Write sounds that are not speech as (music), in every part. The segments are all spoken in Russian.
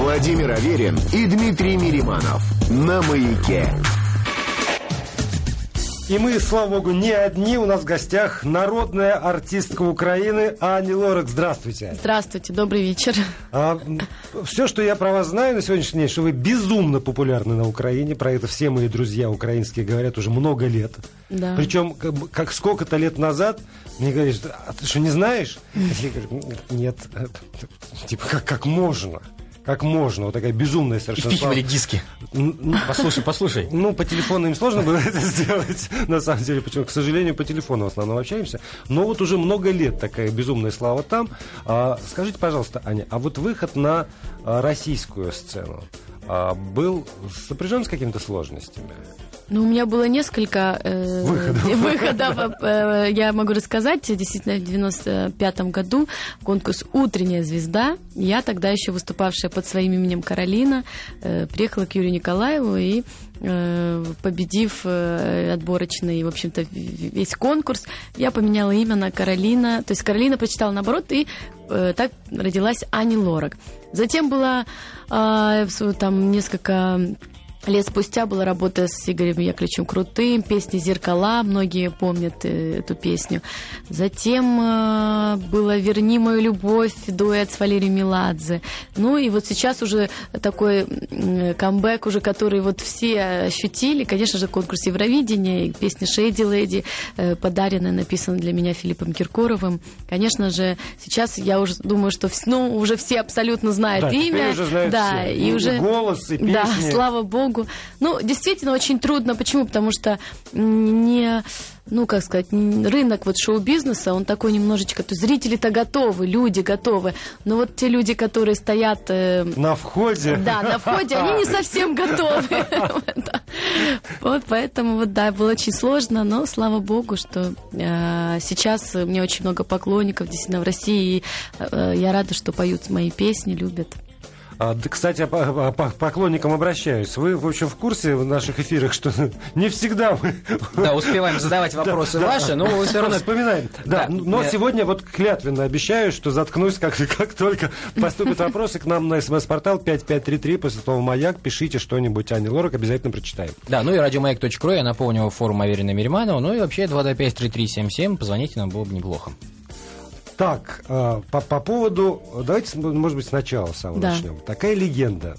Владимир Аверин и Дмитрий Мириманов. На маяке. И мы, слава богу, не одни. У нас в гостях народная артистка Украины Ани Лорак. Здравствуйте. Здравствуйте, добрый вечер. А, все, что я про вас знаю на сегодняшний день, что вы безумно популярны на Украине. Про это все мои друзья украинские говорят уже много лет. Да. Причем, как, как сколько-то лет назад мне говорят, а ты что, не знаешь? Я говорю, нет, типа, как, как можно? Как можно. Вот такая безумная совершенно Впихивали диски. (laughs) Послушай, послушай. Ну, по телефону им сложно было (laughs) это сделать, на самом деле. Почему? К сожалению, по телефону в основном общаемся. Но вот уже много лет такая безумная слава там. А, скажите, пожалуйста, Аня, а вот выход на а, российскую сцену а, был сопряжен с какими-то сложностями? Ну, у меня было несколько э, выходов. (laughs) выходов э, я могу рассказать. Действительно, в 95 году конкурс «Утренняя звезда». Я тогда еще выступавшая под своим именем Каролина, э, приехала к Юрию Николаеву и э, победив э, отборочный, в общем-то, весь конкурс, я поменяла имя на Каролина. То есть Каролина прочитала наоборот, и э, так родилась Ани Лорак. Затем было э, там несколько Лет спустя была работа с Игорем Яковлевичем Крутым, песня «Зеркала», многие помнят э, эту песню. Затем э, было «Верни мою любовь», дуэт с Валерием Меладзе. Ну и вот сейчас уже такой камбэк, уже который вот все ощутили. Конечно же, конкурс Евровидения, песня «Шейди Леди», э, подаренная, написана для меня Филиппом Киркоровым. Конечно же, сейчас я уже думаю, что ну, уже все абсолютно знают да, имя. Уже знают да, все. и, и уже голос, и песни. Да, слава богу Богу. Ну, действительно, очень трудно. Почему? Потому что не ну, как сказать, рынок вот шоу-бизнеса, он такой немножечко, то зрители-то готовы, люди готовы, но вот те люди, которые стоят... Э, на входе. Да, на входе, они не (laughs) совсем готовы. (laughs) Вот поэтому, вот да, было очень сложно, но слава богу, что э, сейчас у меня очень много поклонников действительно в России, и э, я рада, что поют мои песни, любят. А, да, кстати, по, по поклонникам обращаюсь. Вы, в общем, в курсе в наших эфирах, что (laughs) не всегда мы... Да, успеваем задавать вопросы да, ваши, но вы все равно... Вспоминаем. Да, да но я... сегодня вот клятвенно обещаю, что заткнусь, как, (laughs) как только поступят вопросы к нам на смс-портал 5533, после слова «Маяк», пишите что-нибудь, Ани Лорак, обязательно прочитаем. Да, ну и радиомаяк.ру, я напомню, форум Аверина Мириманова, ну и вообще 225-3377, позвоните нам, было бы неплохо. Так, э, по, по поводу... Давайте, может быть, сначала самого да. начнем. Такая легенда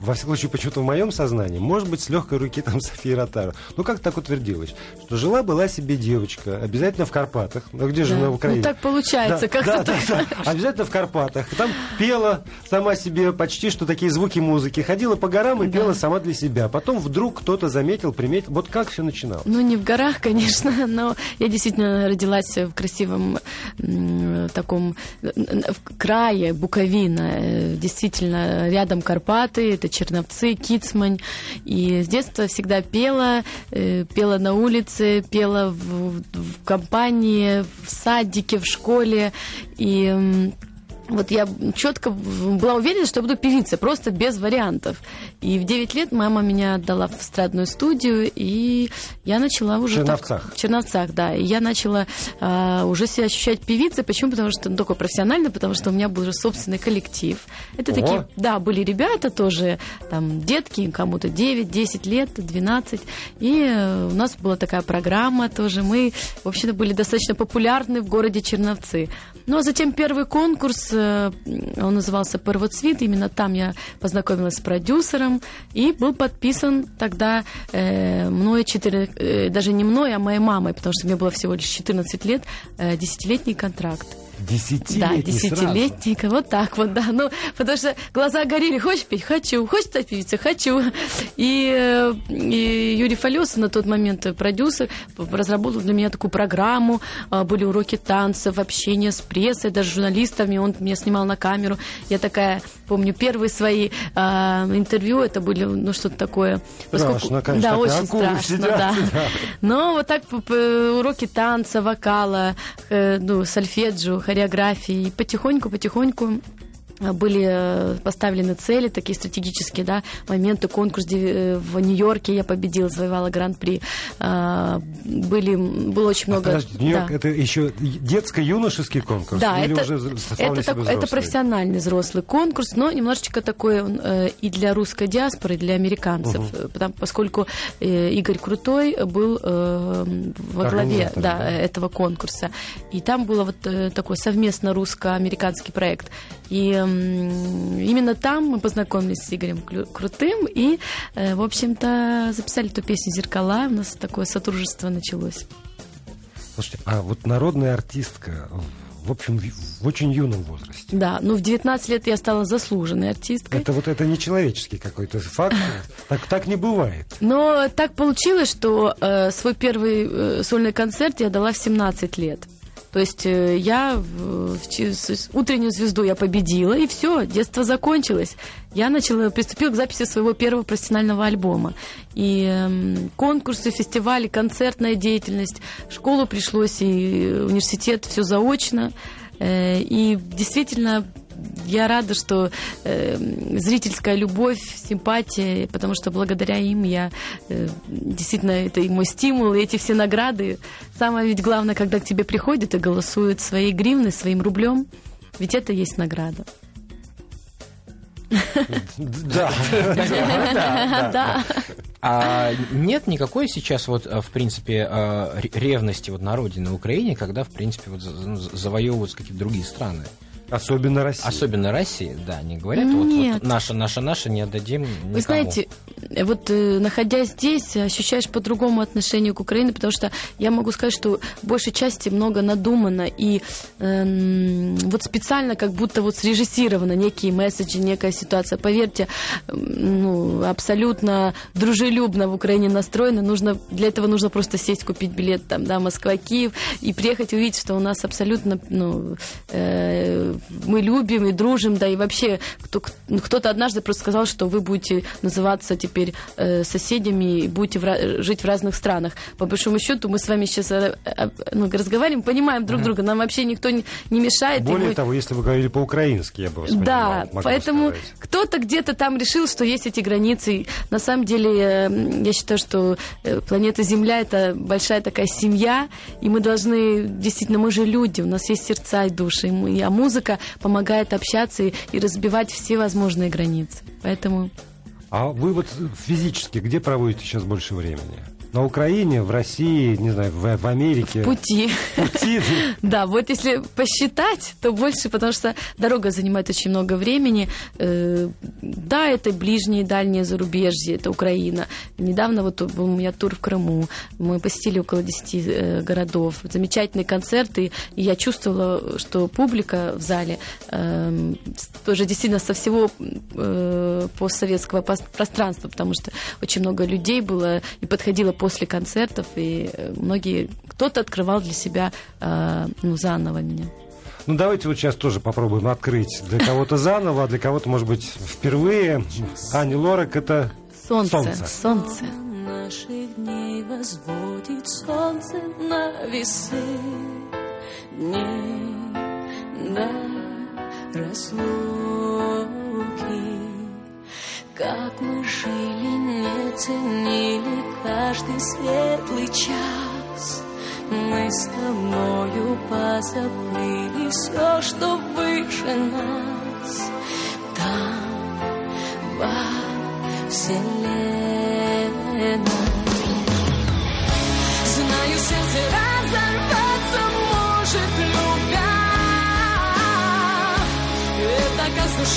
во всяком случае, почему-то в моем сознании, может быть, с легкой руки там (laughs) Софии Ротару. Ну, как так утвердилось, что жила-была себе девочка, обязательно в Карпатах. Ну, где же да. на Украине? Ну, так получается, да, как-то да, да, да, Обязательно в Карпатах. Там пела сама себе почти что такие звуки музыки. Ходила по горам и да. пела сама для себя. Потом вдруг кто-то заметил, приметил. Вот как все начиналось? Ну, не в горах, (laughs) конечно, но я действительно родилась в красивом таком в крае Буковина. Э, действительно, рядом Карпат Карпаты, это Черновцы, Кицмань. И с детства всегда пела, э, пела на улице, пела в, в компании, в садике, в школе. И вот я четко была уверена, что буду певицей, просто без вариантов. И в 9 лет мама меня отдала в эстрадную студию, и я начала уже... В Черновцах. Так, в Черновцах, да. И я начала а, уже себя ощущать певицей. Почему? Потому что, ну, только профессионально, потому что у меня был уже собственный коллектив. Это О. такие, да, были ребята тоже, там, детки, кому-то 9, 10 лет, 12. И э, у нас была такая программа тоже. Мы, в общем-то, были достаточно популярны в городе Черновцы. Ну, а затем первый конкурс он назывался «Первоцвет». Именно там я познакомилась с продюсером и был подписан тогда э, мной 4, э, даже не мной, а моей мамой, потому что мне было всего лишь 14 лет, э, десятилетний контракт. Десятилетний Да, десятилетний, вот так вот, да. Ну, потому что глаза горели, хочешь петь? Хочу. Хочешь стать певицей? Хочу. И, э, и Юрий Фалесов на тот момент продюсер разработал для меня такую программу. А, были уроки танцев, общение с прессой, даже журналистами. Он меня снимал на камеру. Я такая, помню, первые свои а, интервью, это были, ну, что-то такое. Страшно, конечно. Да, очень страшно, сидят, да. да. Но вот так уроки танца, вокала, э, ну, сольфеджио, хореографии. И потихоньку-потихоньку были э, поставлены цели, такие стратегические, да, моменты, конкурс э, в Нью-Йорке я победила, завоевала гран-при. А, были, было очень много... А, подожди, Нью-Йорк да. это еще детско-юношеский конкурс? Да, Или это, уже это, так, это профессиональный взрослый конкурс, но немножечко такой он э, и для русской диаспоры, и для американцев, угу. потому, поскольку э, Игорь Крутой был э, во главе да, да. этого конкурса. И там был вот э, такой совместно русско-американский проект. И именно там мы познакомились с Игорем Крутым и, э, в общем-то, записали эту песню «Зеркала». У нас такое сотрудничество началось. Слушайте, а вот народная артистка в общем, в очень юном возрасте. Да, ну в 19 лет я стала заслуженной артисткой. Это вот это нечеловеческий какой-то факт. Так, так не бывает. Но так получилось, что э, свой первый э, сольный концерт я дала в 17 лет. То есть э, я в, утреннюю звезду я победила, и все, детство закончилось. Я начала, приступила к записи своего первого профессионального альбома. И э, конкурсы, фестивали, концертная деятельность, школу пришлось, и университет, все заочно. Э, и действительно я рада, что э, зрительская любовь, симпатия, потому что благодаря им я э, действительно это и мой стимул, и эти все награды. Самое ведь главное, когда к тебе приходят и голосуют своей гривной, своим рублем, ведь это есть награда. (laughs) Да. Да. А нет никакой сейчас вот, в принципе, э, ревности вот на родине, на Украине, когда, в принципе, вот завоевываются какие-то другие страны? Особенно Россия. Особенно Россия, да, они говорят, Нет. вот, вот наша, наша, наша не отдадим никому. Вы знаете, вот э, находясь здесь, ощущаешь по-другому отношение к Украине, потому что я могу сказать, что в большей части много надумано и э, вот специально как будто вот срежиссировано некие месседжи, некая ситуация. Поверьте, ну, абсолютно дружелюбно в Украине настроено. Нужно, для этого нужно просто сесть, купить билет там, да, Москва-Киев и приехать увидеть, что у нас абсолютно, ну, э, мы любим и дружим, да, и вообще кто, кто-то однажды просто сказал, что вы будете называться теперь э, соседями и будете в, жить в разных странах. По большому счету мы с вами сейчас э, э, ну, разговариваем, понимаем друг mm-hmm. друга, нам вообще никто не, не мешает. Более мы... того, если вы говорили по-украински, я бы вас Да, понимал, поэтому сказать. кто-то где-то там решил, что есть эти границы. На самом деле, э, я считаю, что планета Земля это большая такая семья, и мы должны, действительно, мы же люди, у нас есть сердца и души, и мы, а музыка музыка помогает общаться и, и разбивать все возможные границы. Поэтому... А вы вот физически где проводите сейчас больше времени? На Украине, в России, не знаю, в, в Америке. В пути. пути. (laughs) Да, вот если посчитать, то больше, потому что дорога занимает очень много времени. Э, да, это ближние, дальние зарубежье, это Украина. Недавно вот был у меня тур в Крыму. Мы посетили около 10 э, городов. Замечательные концерты. И я чувствовала, что публика в зале эм, тоже действительно со всего э, постсоветского пространства, потому что очень много людей было и подходило по после концертов, и э, многие, кто-то открывал для себя э, ну, заново меня. Ну, давайте вот сейчас тоже попробуем открыть для кого-то заново, а для кого-то, может быть, впервые. Ани Лорак — это солнце. Солнце. солнце. Наших дней возводит солнце на весы дней до разлуки. Как мы жили, не ценили каждый светлый час. Мы с тобою позабыли все, что выше нас. Там, во вселенной. Знаю, сердце разорваться может любя. Это как с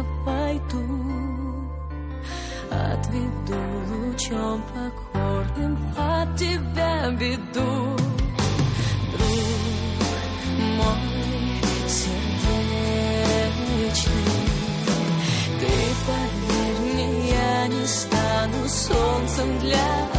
беду Друг мой сердечный Ты поверь я не стану солнцем для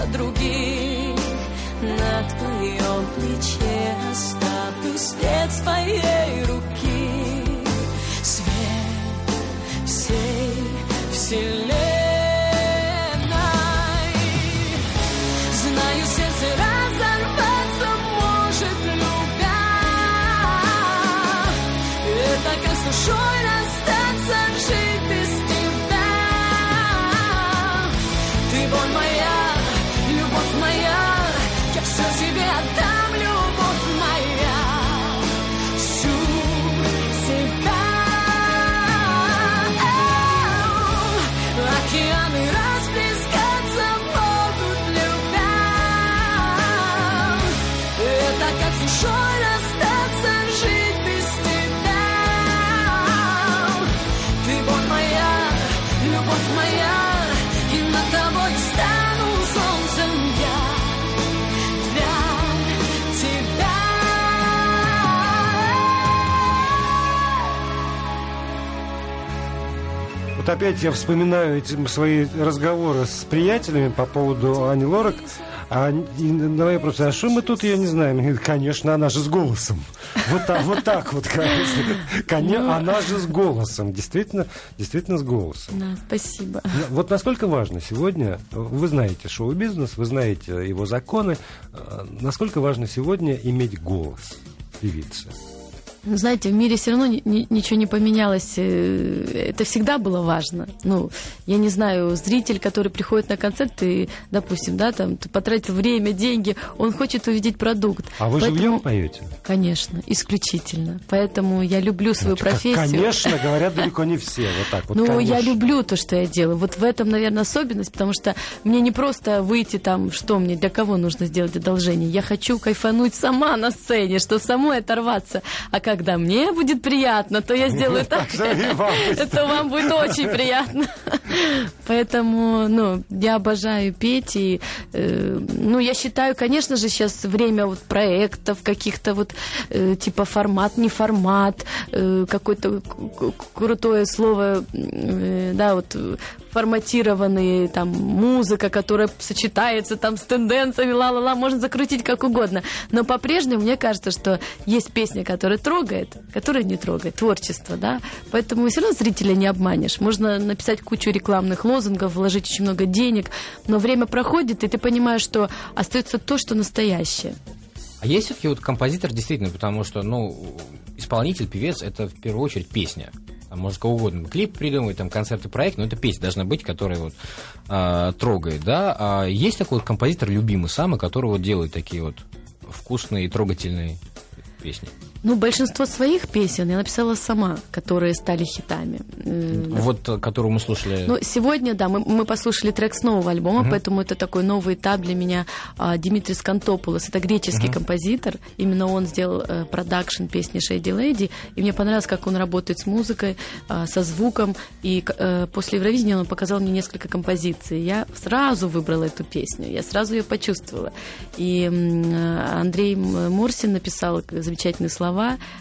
опять я вспоминаю эти свои разговоры с приятелями по поводу Ани Лорак. А мои вопросы, а что мы тут ее не говорят, конечно, она же с голосом. Вот так вот, так вот кажется. Конечно, она же с голосом. Действительно, действительно с голосом. Да, спасибо. Ну, Вот насколько важно сегодня, вы знаете шоу-бизнес, вы знаете его законы, э, насколько важно сегодня иметь голос певицы? Знаете, в мире все равно ни- ни- ничего не поменялось. э, Это всегда было важно. Ну, я не знаю, зритель, который приходит на концерт, и, допустим, да, там, ты потратил время, деньги, он хочет увидеть продукт. А вы Поэтому- живьем поете? Конечно, исключительно. Поэтому я люблю свою Как- профессию. Конечно, говорят (laughs) далеко не все. Вот так вот. ну, я люблю то, что я делаю. Вот в этом, наверное, особенность, потому что мне не просто выйти там, что мне, для кого нужно сделать одолжение. Я хочу кайфануть сама на сцене, что самой оторваться. А когда мне будет приятно, то я сделаю так, (laughs) это (laughs) вам будет очень приятно. Поэтому, ну, я обожаю петь. И, э, ну, я считаю, конечно же, сейчас время вот проектов, каких-то вот, э, типа формат, не формат, э, какое-то крутое слово, э, да, вот форматированные, там, музыка, которая сочетается там с тенденциями, ла-ла-ла, можно закрутить как угодно. Но по-прежнему мне кажется, что есть песня, которая трогает, которая не трогает, творчество, да, поэтому все равно зрителя не обманешь. Можно написать кучу рекламных лозунгов, вложить очень много денег, но время проходит, и ты понимаешь, что остается то, что настоящее. А есть все-таки вот композитор действительно, потому что, ну, исполнитель, певец это в первую очередь песня. Там может кого угодно клип придумать, там концерты, проект, но это песня должна быть, которая вот а, трогает, да. А есть такой вот композитор любимый самый, который вот делает такие вот вкусные и трогательные песни. Ну, большинство своих песен я написала сама, которые стали хитами. Вот, э, которую мы слушали. Ну, сегодня, да, мы, мы послушали трек с нового альбома, поэтому это такой новый этап для меня. А, Димитрис Кантопулос, это греческий композитор. Именно он сделал э, продакшн песни Shady Lady. И мне понравилось, как он работает с музыкой, а, со звуком. И э, после Евровидения он показал мне несколько композиций. Я сразу выбрала эту песню, я сразу ее почувствовала. И Андрей М- Мурсин написал замечательные слова,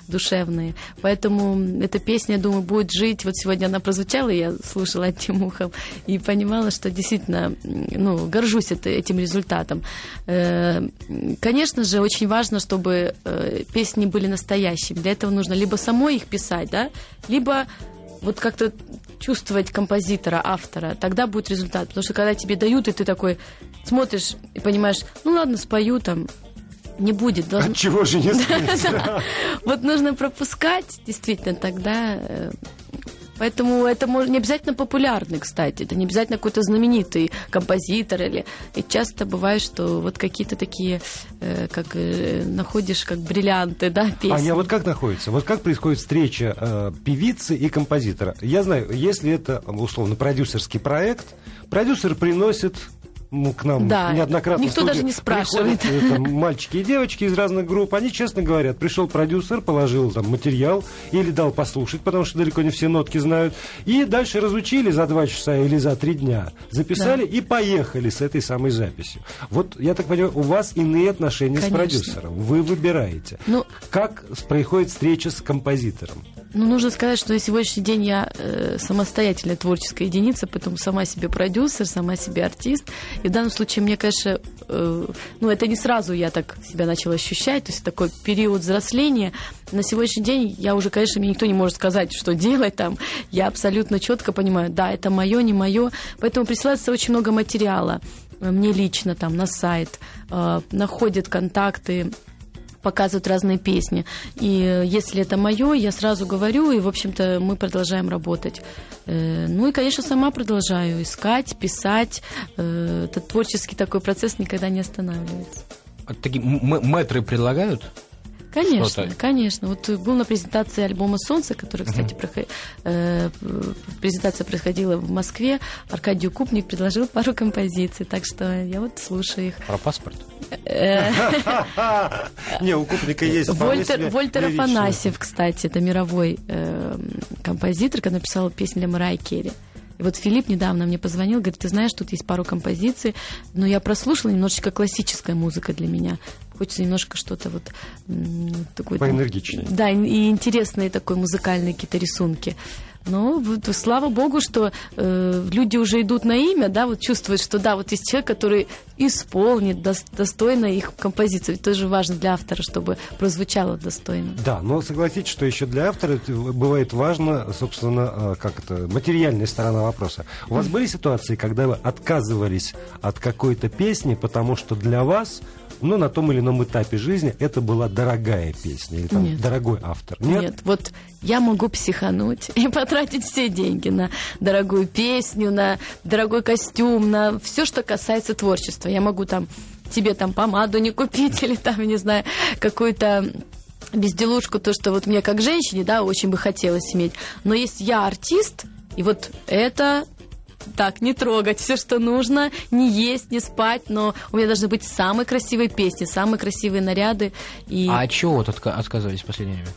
душевные. Поэтому эта песня, я думаю, будет жить. Вот сегодня она прозвучала, я слушала ухом и понимала, что действительно, ну, горжусь этим результатом. Э, Конечно же, очень важно, чтобы э, песни были настоящими. Для этого нужно либо самой их писать, да, либо вот как-то чувствовать композитора, автора, тогда будет результат. Потому что когда тебе дают, и ты такой смотришь и понимаешь, ну ладно, спою там, не будет. должно- От чего же не. (laughs) Вот нужно пропускать, действительно, тогда... э, Поэтому это не обязательно популярный, кстати. Это не обязательно какой-то знаменитый композитор. Или... И часто бывает, что вот какие-то такие, э, как э, находишь, как бриллианты, да, песни. Аня, а вот как находится? Вот как происходит встреча э, певицы и композитора? Я знаю, если это, условно, продюсерский проект, продюсер приносит ну, к нам Да, неоднократно никто даже не спрашивает. приходят, там, мальчики и девочки из разных групп, они честно говорят, пришел продюсер, положил там материал или дал послушать, потому что далеко не все нотки знают, и дальше разучили за два часа или за три дня, записали и поехали с этой самой записью. Вот, я так понимаю, у вас иные отношения с Конечно. продюсером, вы выбираете. Ну- как с- происходит встреча с композитором? Ну, нужно сказать, что на сегодняшний день я э, самостоятельная творческая единица, поэтому сама себе продюсер, сама себе артист. И в данном случае мне, конечно, э, ну, это не сразу я так себя начала ощущать, то есть такой период взросления. На сегодняшний день я уже, конечно, мне никто не может сказать, что делать там. Я абсолютно четко понимаю, да, это мое, не мое. Поэтому присылается очень много материала э, мне лично там на сайт, э, находят контакты показывают разные песни. И э, если это мое, я сразу говорю, и, в общем-то, мы продолжаем работать. Э, Ну и, конечно, сама продолжаю искать, писать. Э, Этот творческий такой процесс никогда не останавливается. А Такие мэтры предлагают? Конечно, Что-то. конечно. Вот э, был на презентации альбома «Солнце», который, кстати, прохо- э, презентация происходила в Москве. Аркадий Купник предложил пару композиций, так что я вот слушаю их. Про паспорт? (laughs) Не, у Купника есть Вольтер. Афанасьев, кстати, это мировой э, композитор, который написал песню для Марай Керри. И вот Филипп недавно мне позвонил, говорит, ты знаешь, тут есть пару композиций, но я прослушала немножечко классическая музыка для меня. Хочется немножко что-то вот такое... Поэнергичнее. Да, и- интересные такой музыкальные какие-то рисунки. Но вот, слава богу, что э, люди уже идут на имя, да, вот чувствуют, что да, вот есть человек, который исполнит дос- достойно их композицию. Это тоже важно для автора, чтобы прозвучало достойно. Да, но согласитесь, что еще для автора бывает важно, собственно, э, как это, материальная сторона вопроса. У вас были ситуации, когда вы отказывались от какой-то песни, потому что для вас, ну, на том или ином этапе жизни это была дорогая песня или там Нет. дорогой автор? Нет? вот я могу психануть (laughs) и потратить все деньги на дорогую песню, на дорогой костюм, на все, что касается творчества. Я могу там тебе там помаду не купить (laughs) или там, не знаю, какую-то безделушку, то, что вот мне как женщине, да, очень бы хотелось иметь. Но есть я артист, и вот это так, не трогать все, что нужно, не есть, не спать, но у меня должны быть самые красивые песни, самые красивые наряды. И А от чего вот отка- отказывались в последнее время?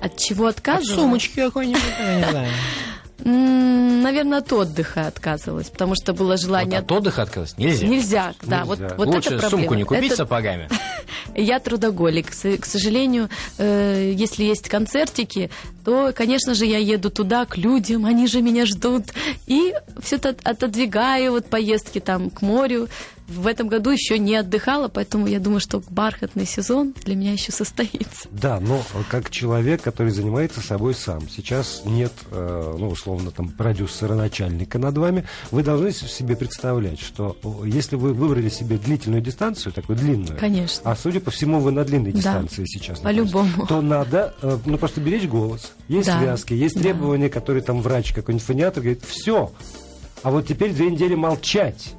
от чего От отказывалась? сумочки какой-нибудь, я не знаю. (laughs) Наверное, от отдыха отказывалась, потому что было Вот желание... от отдыха отказываться нельзя. Нельзя, да, вот, Нельзя. вот Лучше это проблема. сумку не купить Это- сапогами. (laughs) Я трудоголик. К сожалению, э, если есть концертики, то, конечно же, я еду туда, к людям, они же меня ждут. И все это отодвигаю, вот поездки там к морю. В этом году еще не отдыхала, поэтому я думаю, что бархатный сезон для меня еще состоится. Да, но как человек, который занимается собой сам, сейчас нет, э, ну, условно, там, продюсера, начальника над вами, вы должны себе представлять, что если вы выбрали себе длительную дистанцию, такую длинную, Конечно. а судя по всему, вы на длинной Да, дистанции сейчас, находитесь, по-любому. то надо, э, ну, просто беречь голос. Есть Да, связки, есть да. требования, которые там врач, какой-нибудь фониатор говорит, все, а вот теперь две недели молчать.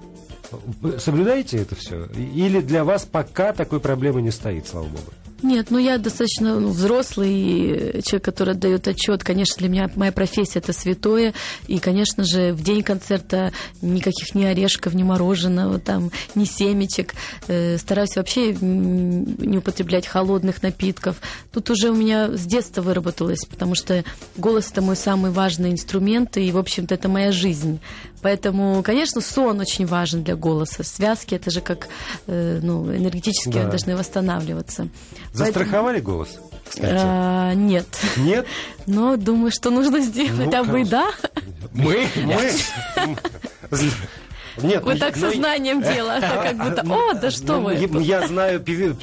Соблюдаете это все? Или для вас пока такой проблемы не стоит, слава богу? Нет, ну я достаточно ну, взрослый человек, который отдает отчет. Конечно, для меня моя профессия это святое. И, конечно же, в день концерта никаких ни орешков, ни мороженого, там, ни семечек. Э, стараюсь вообще не употреблять холодных напитков. Тут уже у меня с детства выработалось, потому что голос это мой самый важный инструмент, и, в общем-то, это моя жизнь. Поэтому, конечно, сон очень важен для голоса. Связки это же как э, ну, энергетически Да. должны восстанавливаться. Застраховали голос, кстати? А, нет. Нет? (laughs) Но думаю, что нужно сделать. Ну, а вы, да? Мы? Мы? (laughs) Нет, Вы ну, так ну, сознанием (laughs) дела, как будто, о, да что ну, вы. Я, я знаю например,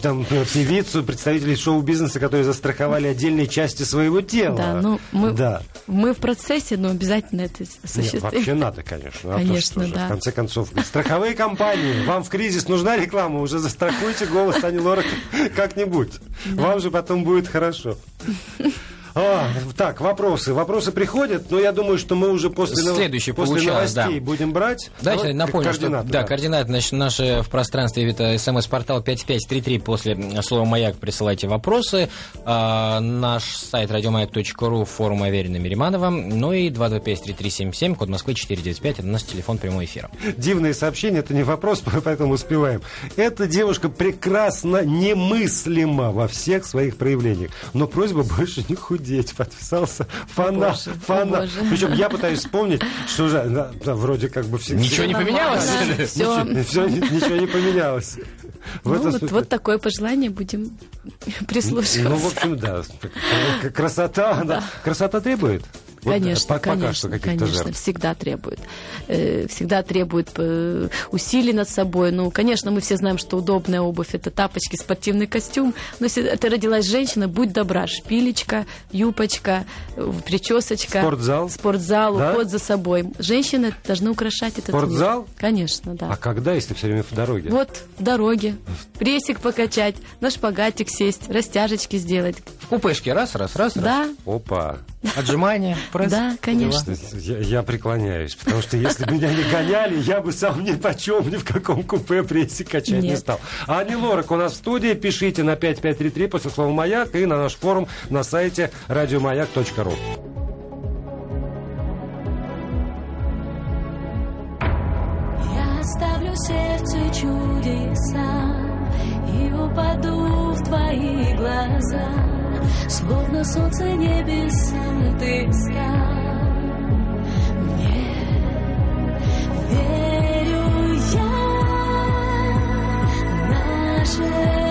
певицу, представителей шоу-бизнеса, которые застраховали отдельные части своего тела. Да, ну мы, Да. мы в процессе, но обязательно это Нет, осуществим. вообще надо, конечно. А Конечно, же, да. В конце концов, страховые компании, вам в кризис нужна реклама, уже застрахуйте голос Ани Лорак как-нибудь. Вам же потом будет хорошо. А, так, вопросы. Вопросы приходят, но я думаю, что мы уже после, Следующий после получалось, новостей да. будем брать. Давайте Давай, напомню, что да, координаты значит, наши в пространстве это смс-портал 5533 после слова «Маяк» присылайте вопросы. А, наш сайт радиомаяк.ру, форум Аверина Мириманова. Ну и 225-3377, код Москвы 495, это наш телефон прямого эфира. Дивные сообщения, это не вопрос, (laughs) поэтому успеваем. Эта девушка прекрасно немыслима во всех своих проявлениях. Но просьба больше не худеть. (laughs) Подписался фанат. боже. Причем я пытаюсь вспомнить, что же да, да, вроде как бы все... Ничего не поменялось? Все. Ничего, ничего не поменялось. В Ну, вот, смысле- вот такое пожелание будем прислушиваться. Ну, в общем, да. Красота, да. Красота требует? Вот, Конечно, по- пока конечно, что конечно, жертв. всегда требует. Э, Всегда требует э, усилий над собой. Ну, конечно, мы все знаем, что удобная обувь – это тапочки, спортивный костюм. Но если ты родилась женщина, будь добра, шпилечка, юбочка, э, причесочка. Спортзал? Спортзал, Да? уход за собой. Женщины должны украшать этот Спортзал? мир. Конечно, да. А когда, если все время в дороге? Вот в дороге. Прессик покачать, на шпагатик сесть, растяжечки сделать. В купешке раз, раз, раз, раз. Да, Опа. Отжимания, пресс. да, конечно. Я, я преклоняюсь, потому что если бы меня не гоняли, я бы сам ни почем, ни в каком купе прессе качать не Нет. стал. А Ани Лорак у нас в студии. Пишите на 5533 после слова «Маяк» и на наш форум на сайте радиомаяк.ру. Я оставлю сердце чудеса И упаду в твои глаза Словно солнце небесам ты стал Мне верю я Наше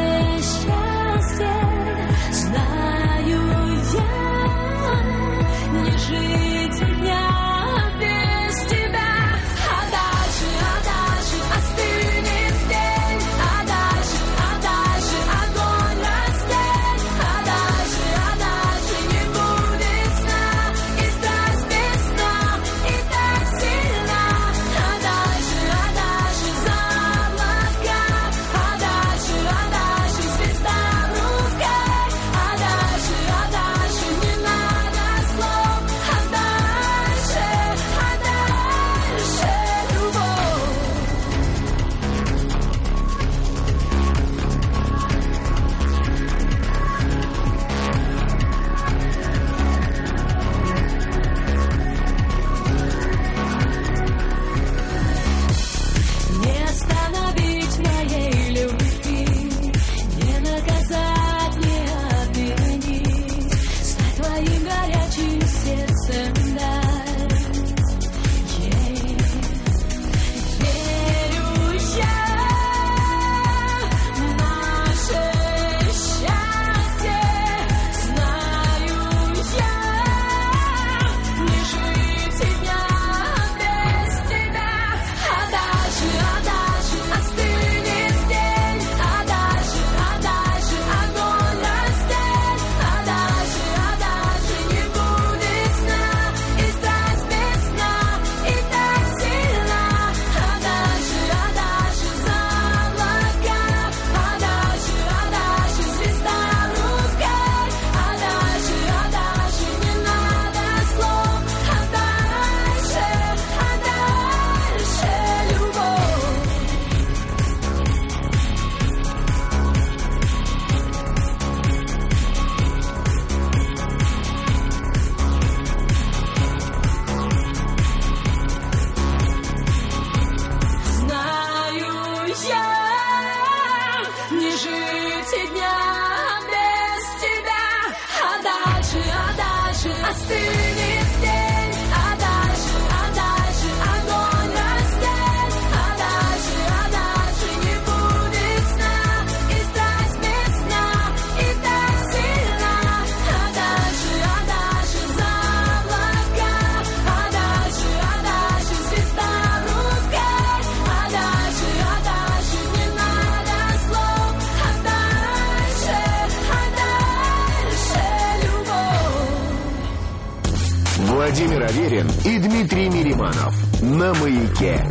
Владимир Аверин и Дмитрий Мириманов. На маяке.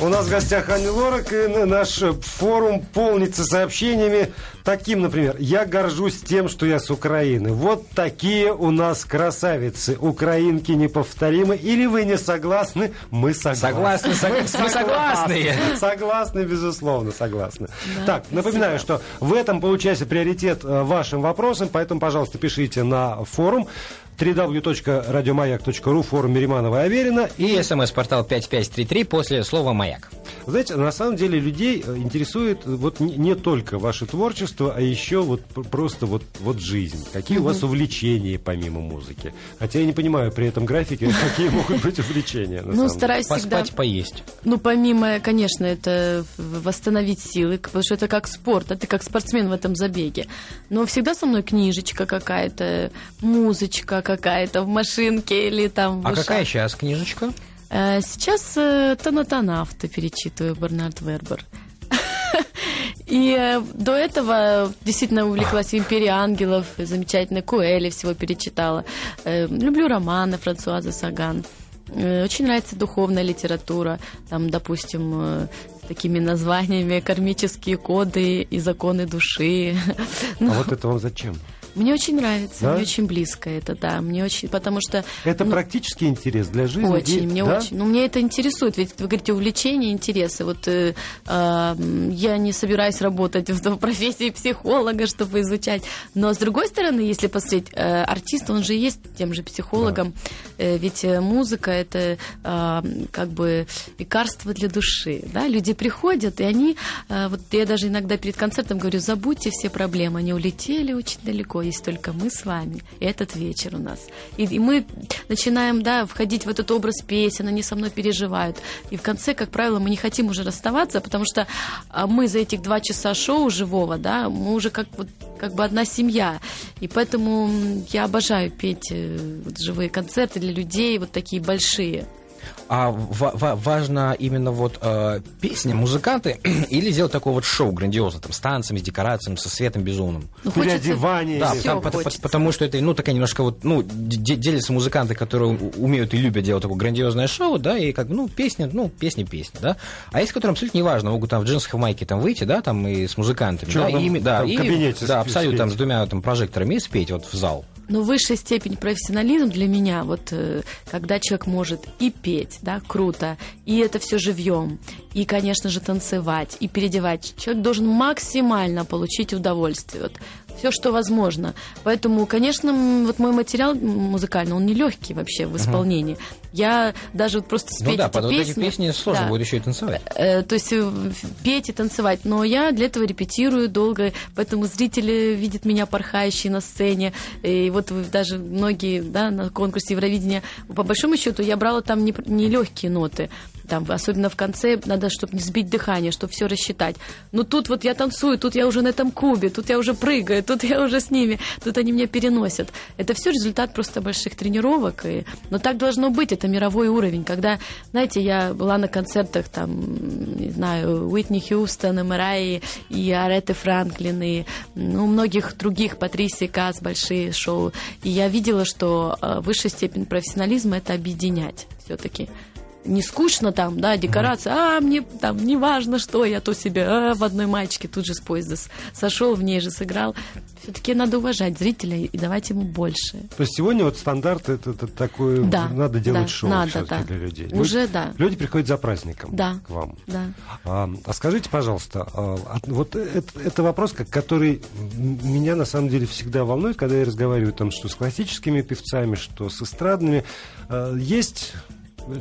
У нас в гостях Ани Лорак, и наш форум полнится сообщениями таким, например, «Я горжусь тем, что я с Украины». Вот такие у нас красавицы. Украинки неповторимы. Или вы не согласны? Мы согласны. Согласны, сог- мы согласны. (laughs) Согласны, безусловно, согласны. Так, напоминаю, что в этом получается приоритет э, вашим вопросам, поэтому, пожалуйста, пишите на форум www.радиомаяк.ру, форум Мириманова и Аверина. И смс-портал 5533 после слова «Маяк». Знаете, на самом деле людей э, интересует вот не, не только ваше творчество, а еще вот просто вот, вот жизнь. Какие у вас увлечения помимо музыки? Хотя я не понимаю при этом графике, (laughs) какие могут быть увлечения. на Ну, самом деле. стараюсь всегда... Поспать, поесть. Ну, помимо, конечно, это восстановить силы, потому что это как спорт, а ты как спортсмен в этом забеге. Но всегда со мной книжечка какая-то, музычка какая-то в машинке или там... в А ушах. какая сейчас книжечка? Э, Сейчас э, Танатанавта перечитываю Бернард Вербер. (laughs) И э, до этого действительно увлеклась «Империей ангелов», замечательной Куэли всего перечитала. Э, Люблю романы Франсуаза Саган. Э, Очень нравится духовная литература. Там, допустим, э, с такими названиями «Кармические коды» и «Законы души». А (laughs) вот это вам зачем? Мне очень нравится, Да? мне очень близко это, да. Мне очень, потому что... Это ну, практический интерес для жизни? очень, И- мне да? очень. Ну, мне это интересует. Ведь вы говорите увлечения, интересы. Вот э, м, я не собираюсь работать в (laughs) профессии психолога, чтобы изучать. Но с другой стороны, если посмотреть, э, артист, он же есть тем же психологом. Э, ведь э, музыка это а, как бы лекарство для души. Да? Люди приходят, и они, э, вот я даже иногда перед концертом говорю, забудьте все проблемы, они улетели очень далеко, есть только мы с вами, и этот вечер у нас. И, и мы начинаем, да, входить в этот образ песен, они со мной переживают. И в конце, как правило, мы не хотим уже расставаться, потому что а, мы за этих два часа шоу живого, да, мы уже как, вот, как бы одна семья. И поэтому я обожаю петь э, вот живые концерты для людей, вот такие большие. А ва- ва- важно именно вот э, песня, музыканты, (clears throat) или сделать такое вот шоу грандиозное, там, с танцами, с декорациями, со светом безумным. Ну, Переодевание. Да, там, потому что это, ну, такая немножко вот, ну, де- делятся музыканты, которые умеют и любят делать такое грандиозное шоу, да, и как бы, ну, песня, ну, песня, песня, да. А есть, которые абсолютно неважно, могут там в джинсах и майке там выйти, да, там и с музыкантами, чёрном да, и, ими- да, там и- кабинете да, спеть. абсолютно, там, с двумя там прожекторами и спеть вот в зал. Но высшая степень профессионализм для меня, вот э, когда человек может и петь, да, круто, и это все живьем, и, конечно же, танцевать, и переодевать. Человек должен максимально получить удовольствие. Вот, все, что возможно. Поэтому, конечно, вот мой материал музыкальный, он нелегкий вообще в исполнении. Я даже вот просто спеть ну да, эти под вот эти песни... сложно да. будет еще и танцевать. Э, то есть э, петь и танцевать. Но я для этого репетирую долго, поэтому зрители видят меня порхающей на сцене. И вот даже многие да, на конкурсе Евровидения, по большому счету, я брала там не, не ноты. Там, особенно в конце, надо, чтобы не сбить дыхание, чтобы все рассчитать. Но тут вот я танцую, тут я уже на этом кубе, тут я уже прыгаю, тут я уже с ними, тут они меня переносят. Это все результат просто больших тренировок. И... Но так должно быть, это мировой уровень. Когда, знаете, я была на концертах, там, не знаю, Уитни Хьюстон, и Мэрайи, и Аретты Франклин, и ну, многих других, Патрисии Касс, большие шоу. И я видела, что э, высшая степень профессионализма – это объединять все-таки не скучно там, да, декорация, а мне там не важно что, я то себе а, в одной маечке тут же с поезда сошел, в ней же сыграл. Все-таки надо уважать зрителя и давать ему больше. То есть сегодня вот стандарт это, это такое, Да, надо делать да, шоу надо, да. для людей. Уже люди, да. Люди приходят за праздником Да. к вам. Да. А, а скажите, пожалуйста, а, от- вот это, это вопрос, который меня на самом деле всегда волнует, когда я разговариваю там, что с классическими певцами, что с эстрадными. А, Есть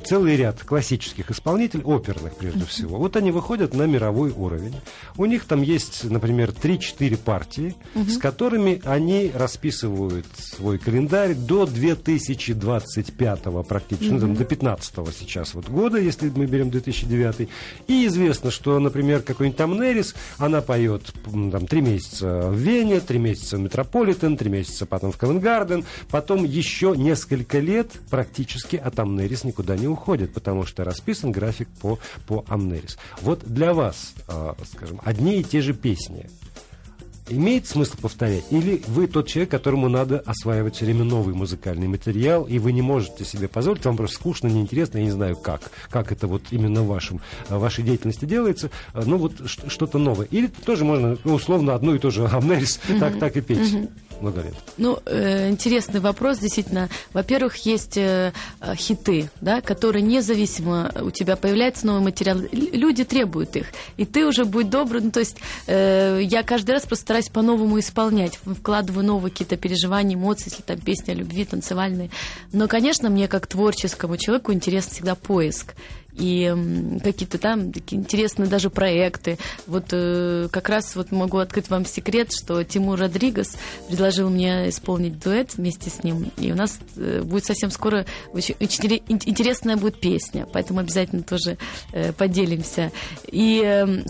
целый ряд классических исполнителей, оперных прежде всего. Вот они выходят на мировой уровень. У них там есть, например, 3-4 партии, с которыми они расписывают свой календарь до 2025 практически, ну, там, до 15 сейчас вот года, если мы берем 2009. И известно, что, например, какой-нибудь там Нерис, она поет там, 3 месяца в Вене, 3 месяца в Метрополитен, 3 месяца потом в Ковенгарден, потом еще несколько лет практически от Амнерис никуда не уходит, потому что расписан график по, по Амнерис. Вот для вас, э, скажем, одни и те же песни. имеет смысл повторять? Или вы тот человек, которому надо осваивать все время новый музыкальный материал, и вы не можете себе позволить, вам просто скучно, неинтересно, я не знаю как, как это вот именно в вашем, вашей деятельности делается, ну вот что-то новое. Или тоже можно, ну, условно, одно и то же Амнерис, так, так и петь много лет? Ну, э, интересный вопрос, действительно. Во-первых, есть э, э, хиты, да, которые независимо у тебя появляется новый материал, люди требуют их, и ты уже будь добр, ну, то есть я каждый раз просто стараюсь по-новому исполнять, вкладываю новые какие-то переживания, эмоции, если там песня любви, танцевальные. Но, конечно, мне как творческому человеку интересен всегда поиск и какие-то там такие интересные даже проекты. Вот э, как раз вот могу открыть вам секрет, что Тимур Родригес предложил мне исполнить дуэт вместе с ним, и у нас э, будет совсем скоро очень, очень интересная будет песня, поэтому обязательно тоже э, поделимся. И э,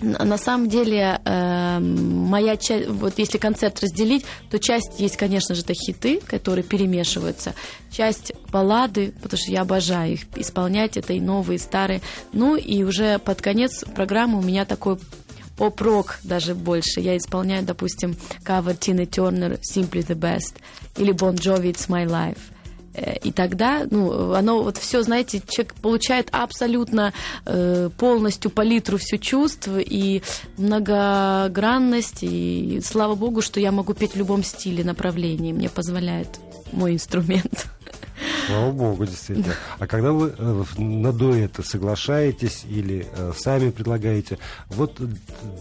на самом деле, э, моя часть, вот если концерт разделить, то часть есть, конечно же, это хиты, которые перемешиваются, часть баллады, потому что я обожаю их исполнять, это и новые, и старые. Ну и уже под конец программы у меня такой поп-рок даже больше. Я исполняю, допустим, кавер Тины Тернер «Simply the Best» или Bon Jovi «It's My Life». Э, и тогда, ну, оно вот все, знаете, человек получает абсолютно э, полностью палитру всю чувств и многогранность. И слава богу, что я могу петь в любом стиле, направлении. Мне позволяет мой инструмент. Слава богу, действительно. А когда вы э, на дуэты соглашаетесь или э, сами предлагаете, вот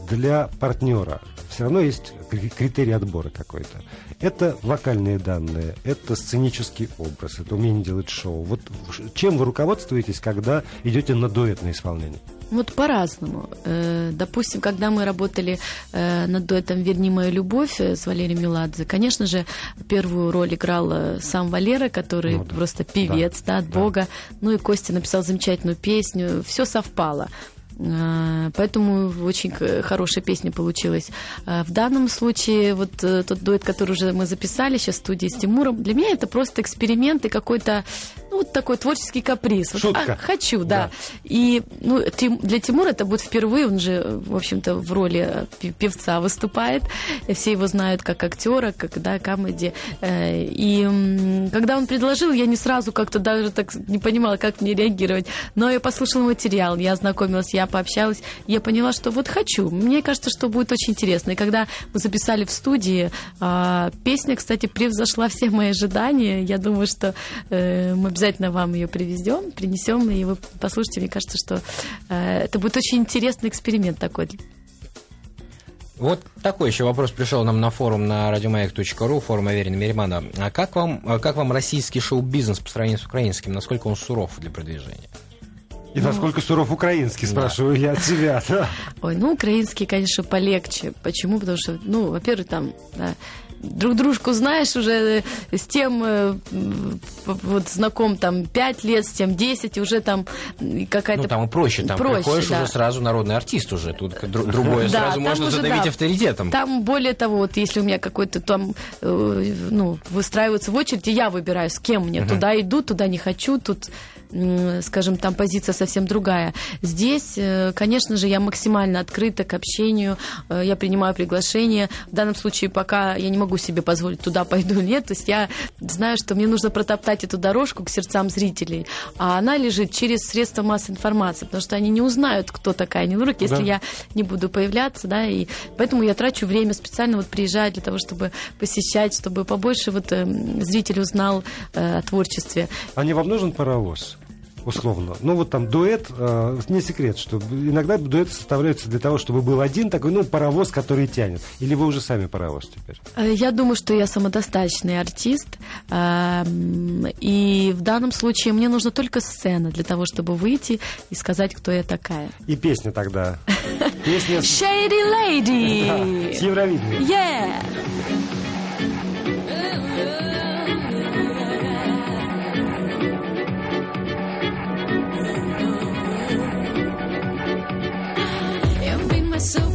для партнера все равно есть критерий отбора какой-то. Это вокальные данные, это сценический образ, это умение делать шоу. Вот чем вы руководствуетесь, когда идете на дуэтное исполнение? Вот по-разному. Э, допустим, когда мы работали э, над дуэтом «Верни мою любовь» с Валерием Меладзе, конечно же, первую роль играл э, сам Валера, который ну, да. просто певец, да, да от да. Бога. Ну и Костя написал замечательную песню. Все совпало. А, поэтому очень хорошая песня получилась. А, в данном случае вот э, тот дуэт, который уже мы записали сейчас в студии с Тимуром, для меня это просто эксперимент и какой-то ну, вот такой творческий каприз. Шутка. Вот, а, хочу, да. да. И ну, для Тимура это будет впервые, он же, в общем-то, в роли э, певца выступает. Все его знают как актера, как, да, комедии. Э, и когда он предложил, я не сразу как-то даже так не понимала, как мне реагировать. Но я послушала материал, я ознакомилась, я пообщалась, я поняла, что вот хочу. Мне кажется, что будет очень интересно. И когда мы записали в студии, а, песня, кстати, превзошла все мои ожидания. Я думаю, что э, мы обязательно вам ее привезем, принесем, и вы послушайте. Мне кажется, что э, это будет очень интересный эксперимент такой. Вот такой еще вопрос пришел нам на форум на радиомаяк.ру, форум Аверина Меримана. А как вам, а как вам российский шоу-бизнес по сравнению с украинским? Насколько он суров для продвижения? И ну, насколько суров украинский, спрашиваю да. я от себя. Да. Ой, ну, украинский, конечно, полегче. Почему? Потому что, ну, во-первых, там да, друг дружку знаешь уже с тем э, вот знаком там 5 лет, с тем 10, и уже там какая-то... Ну, там и проще, там проще, приходишь да. уже сразу народный артист уже, тут другое да, сразу можно уже, задавить да, авторитетом. Там более того, вот если у меня какой-то там, э, ну, выстраивается в очереди, я выбираю, с кем мне, uh-huh. туда иду, туда не хочу, тут скажем, там позиция совсем другая. Здесь, э, конечно же, я максимально открыта к общению, э, я принимаю приглашение. В данном случае пока я не могу себе позволить, туда пойду (laughs) нет. То есть я знаю, что мне нужно протоптать эту дорожку к сердцам зрителей, а она лежит через средства массовой информации, потому что они не узнают, кто такая Нилурок, если да. я не буду появляться, да, и поэтому я трачу время специально вот приезжать для того, чтобы посещать, чтобы побольше вот э, зритель узнал э, о творчестве. А не вам нужен паровоз? Условно. Ну, вот там дуэт, э, не секрет, что иногда дуэт составляется для того, чтобы был один такой, ну, паровоз, который тянет. Или вы уже сами паровоз теперь? Э, я думаю, что я самодостаточный артист. Э, и в данном случае мне нужна только сцена для того, чтобы выйти и сказать, кто я такая. И песня тогда. (laughs) Песня Shady Lady. (laughs) С Евровидением. Yeah. So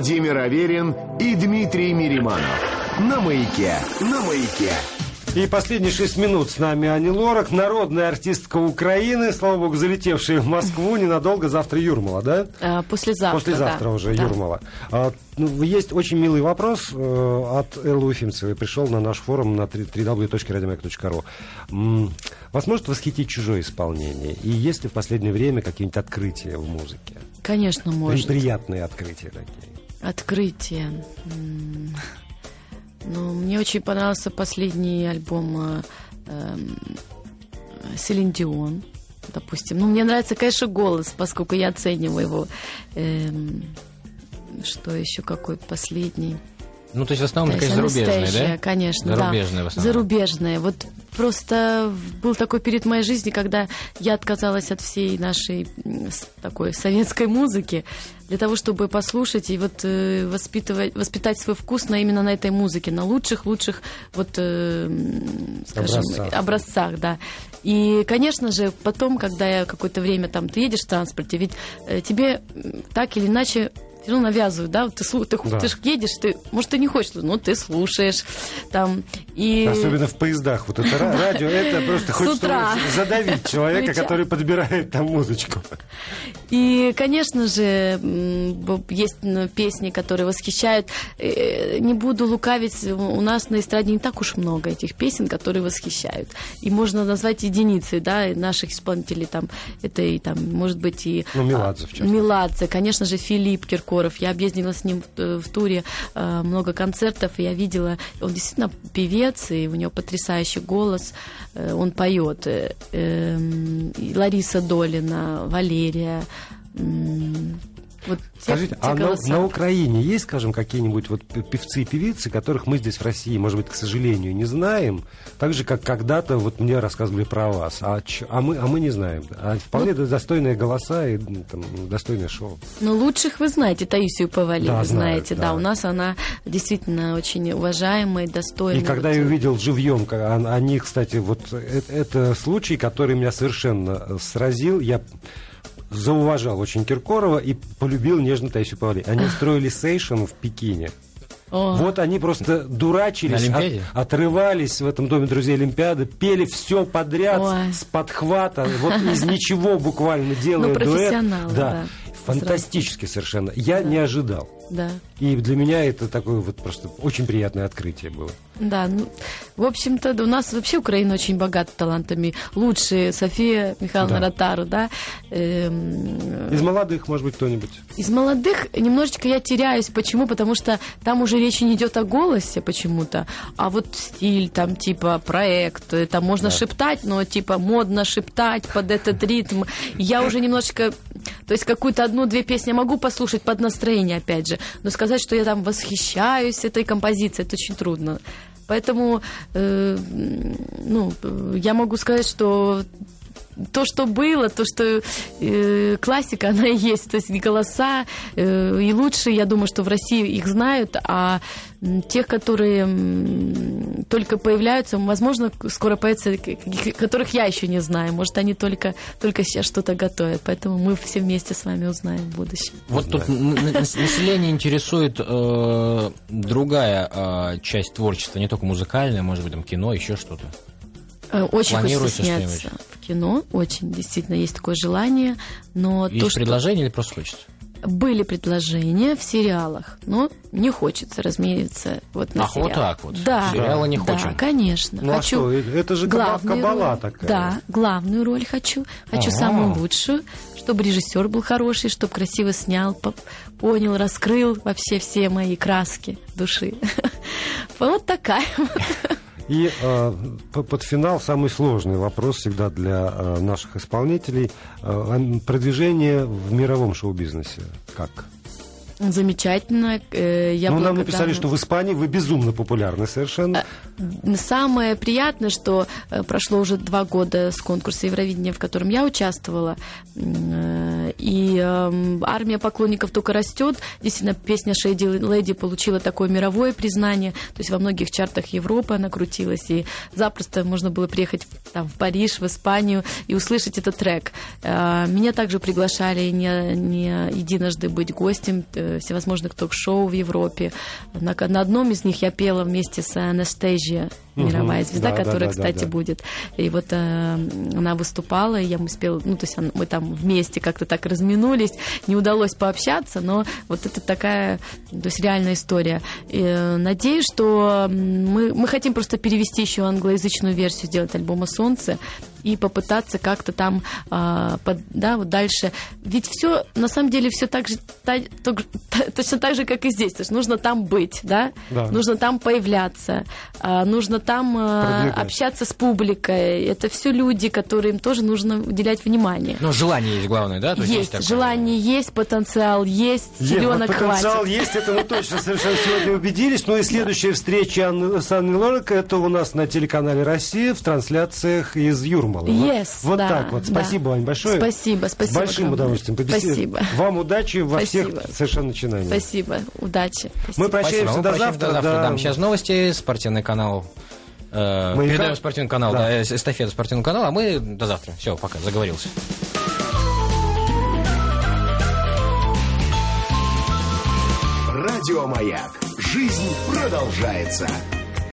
Владимир Аверин и Дмитрий Мириманов. На маяке. На маяке. И последние шесть минут с нами Ани Лорак, народная артистка Украины, слава богу, залетевшая в Москву ненадолго, завтра Юрмала, да? А, послезавтра, Послезавтра да. уже Да. Юрмала. А, ну, есть очень милый вопрос э, от Эллы Уфимцевой. Пришел на наш форум на www.radiomac.ru. М, Вас может восхитить чужое исполнение? И есть ли в последнее время какие-нибудь открытия в музыке? Конечно, может. Приятные открытия такие. Открытие. Ну, мне очень понравился последний альбом э, эм, Селин Дион, допустим. Ну, мне нравится, конечно, голос, поскольку я оцениваю его. Эм, что еще какой последний? Ну, то есть в основном То зарубежная, Anastasia, да? конечно, Зарубежная да. в основном. Зарубежная. Вот просто был такой период в моей жизни, когда я отказалась от всей нашей такой советской музыки для того, чтобы послушать и вот э, воспитывать, воспитать свой вкус на именно на этой музыке, на лучших, лучших вот, э, скажем, Образцах. образцах, да. И, конечно же, потом, когда я какое-то время там, ты едешь в транспорте, ведь э, тебе так или иначе все равно навязывают, да, ты, ты, Да. ты ж едешь, ты, может, ты не хочешь, но ты слушаешь, там, и... Особенно в поездах. Вот это ра- радио, это просто хочется задавить человека, Включай. который подбирает там музычку. И, конечно же, есть м, песни, которые восхищают. Э, Не буду лукавить, у нас на эстраде не так уж много этих песен, которые восхищают. И можно назвать единицы, да, наших исполнителей там. Это и там, может быть, и... Ну, Меладзе, в частности. Меладзе, конечно же, Филипп Киркоров. Я объездила с ним в, э, туре э, много концертов, и я видела, он действительно певец, и у него потрясающий голос, э, он поет. Эм, Лариса Долина, Валерия. Вот те- Скажите, те а на, на Украине есть, скажем, какие-нибудь вот певцы и певицы, которых мы здесь в России, может быть, к сожалению, не знаем, так же, как когда-то вот мне рассказывали про вас, а, ч- а, мы, а мы не знаем. А вполне Ну, достойные голоса и м, там, достойное шоу. Ну, лучших вы знаете, Таисию Повали, Да, вы знаю, знаете. да. Да. у нас она действительно очень уважаемая, достойная. И когда Вот, я увидел живьем, а- они, кстати, вот э- это, случай, который меня совершенно сразил. Я зауважал очень Киркорова и полюбил нежно Таисию Павли. Они устроили сейшн в Пекине. о, Вот они просто дурачились, от- отрывались в этом доме друзей Олимпиады, пели все подряд Ой. с подхвата, вот из ничего буквально делая Ну, дуэт. да. Фантастически совершенно. Я не ожидал. Да. И для меня это такое вот просто очень приятное открытие было. Да, ну, в общем-то, да, у нас вообще Украина очень богата талантами. Лучшие София Михайловна Да. Ротару, да. Эм, Из молодых, может быть, кто-нибудь? Из молодых немножечко я теряюсь. Почему? Потому что там уже речь не идет о голосе почему-то, а вот стиль, там типа проект, э, там можно шептать, но типа модно шептать под этот ритм. Я уже немножечко, то есть какую-то одну-две песни могу послушать под настроение, опять же, но сказать, что я там восхищаюсь этой композицией, это очень трудно. Поэтому, э, ну, я могу сказать, что то, что было, то, что э, классика, она и есть. То есть голоса, э, и лучшие, я думаю, что в России их знают, а тех, которые только появляются, возможно, скоро появятся, которых я еще не знаю. Может, они только, только сейчас что-то готовят. Поэтому мы все вместе с вами узнаем в будущем. Вот тут население интересует э, другая э, часть творчества, не только музыкальная, может быть, там кино, еще что-то. Э, Очень хочется сняться что-нибудь? в кино. Очень, действительно, есть такое желание. Но Есть то, что... предложение или просто хочется? Были предложения в сериалах, но не хочется размериться вот на Ах, вот сериал. так вот. Да. Сериалы не да, хочем. конечно. Ну а хочу что, э- это же главную кабала роль. такая. Да, главную роль хочу. Хочу Ага. самую лучшую, чтобы режиссер был хороший, чтобы красиво снял, по- понял, раскрыл вообще все мои краски души. (laughs) Вот такая. вот. И э, под финал самый сложный вопрос всегда для э, наших исполнителей. Э, ам- продвижение в мировом шоу-бизнесе. Как? Замечательно. Э, Я ну, нам написали, что в Испании вы безумно популярны совершенно. Самое приятное, что э, прошло уже два года с конкурса Евровидения, в котором я участвовала, э, и эм, армия поклонников только растет. Действительно, песня Шейди Леди получила такое мировое признание, то есть во многих чартах Европы она крутилась, и запросто можно было приехать там, в Париж, в Испанию и услышать этот трек. Э, меня также приглашали не, не единожды быть гостем э, всевозможных ток-шоу в Европе. На, на одном из них я пела вместе с Анастейжией, мировая звезда, Да, да, которая, да, да, кстати, да. будет. И вот э, она выступала, и я мы спела, ну, то есть мы там вместе как-то так разминулись, не удалось пообщаться, но вот это такая, то есть реальная история. И, э, надеюсь, что мы, мы хотим просто перевести еще англоязычную версию, сделать альбома «Солнце», и попытаться как-то там, а, под- да, вот дальше. Ведь все, на самом деле, все так же, та- ток- та- (laughs) точно так же, как и здесь. То есть нужно там быть, да, Да. нужно там появляться, а, нужно там Продвигать. общаться с публикой. Это все люди, которым тоже нужно уделять внимание. Но желание есть главное, да? То есть такое- желание, есть потенциал, есть Е, вот силенок потенциал хватит. есть, это мы точно совершенно сегодня убедились. Ну и следующая встреча с Анной Лорак, это у нас на телеканале «Россия» в трансляциях из Юрмалы. Вот- Yes, вот да, так вот. да. Спасибо, Вань, большое. Спасибо, спасибо. С большим огромное. удовольствием. Спасибо. Вам удачи во Спасибо. всех совершенно начинаниях. Спасибо, удачи. Мы Спасибо. прощаемся Спасибо. Мы до прощаемся завтра. Да. Сейчас новости, спортивный канал. Э, Маяка? передаем спортивный канал, Да. да, э, эстафета спортивного канала, а мы до завтра. Все, пока, заговорился. Радиомаяк. Жизнь продолжается.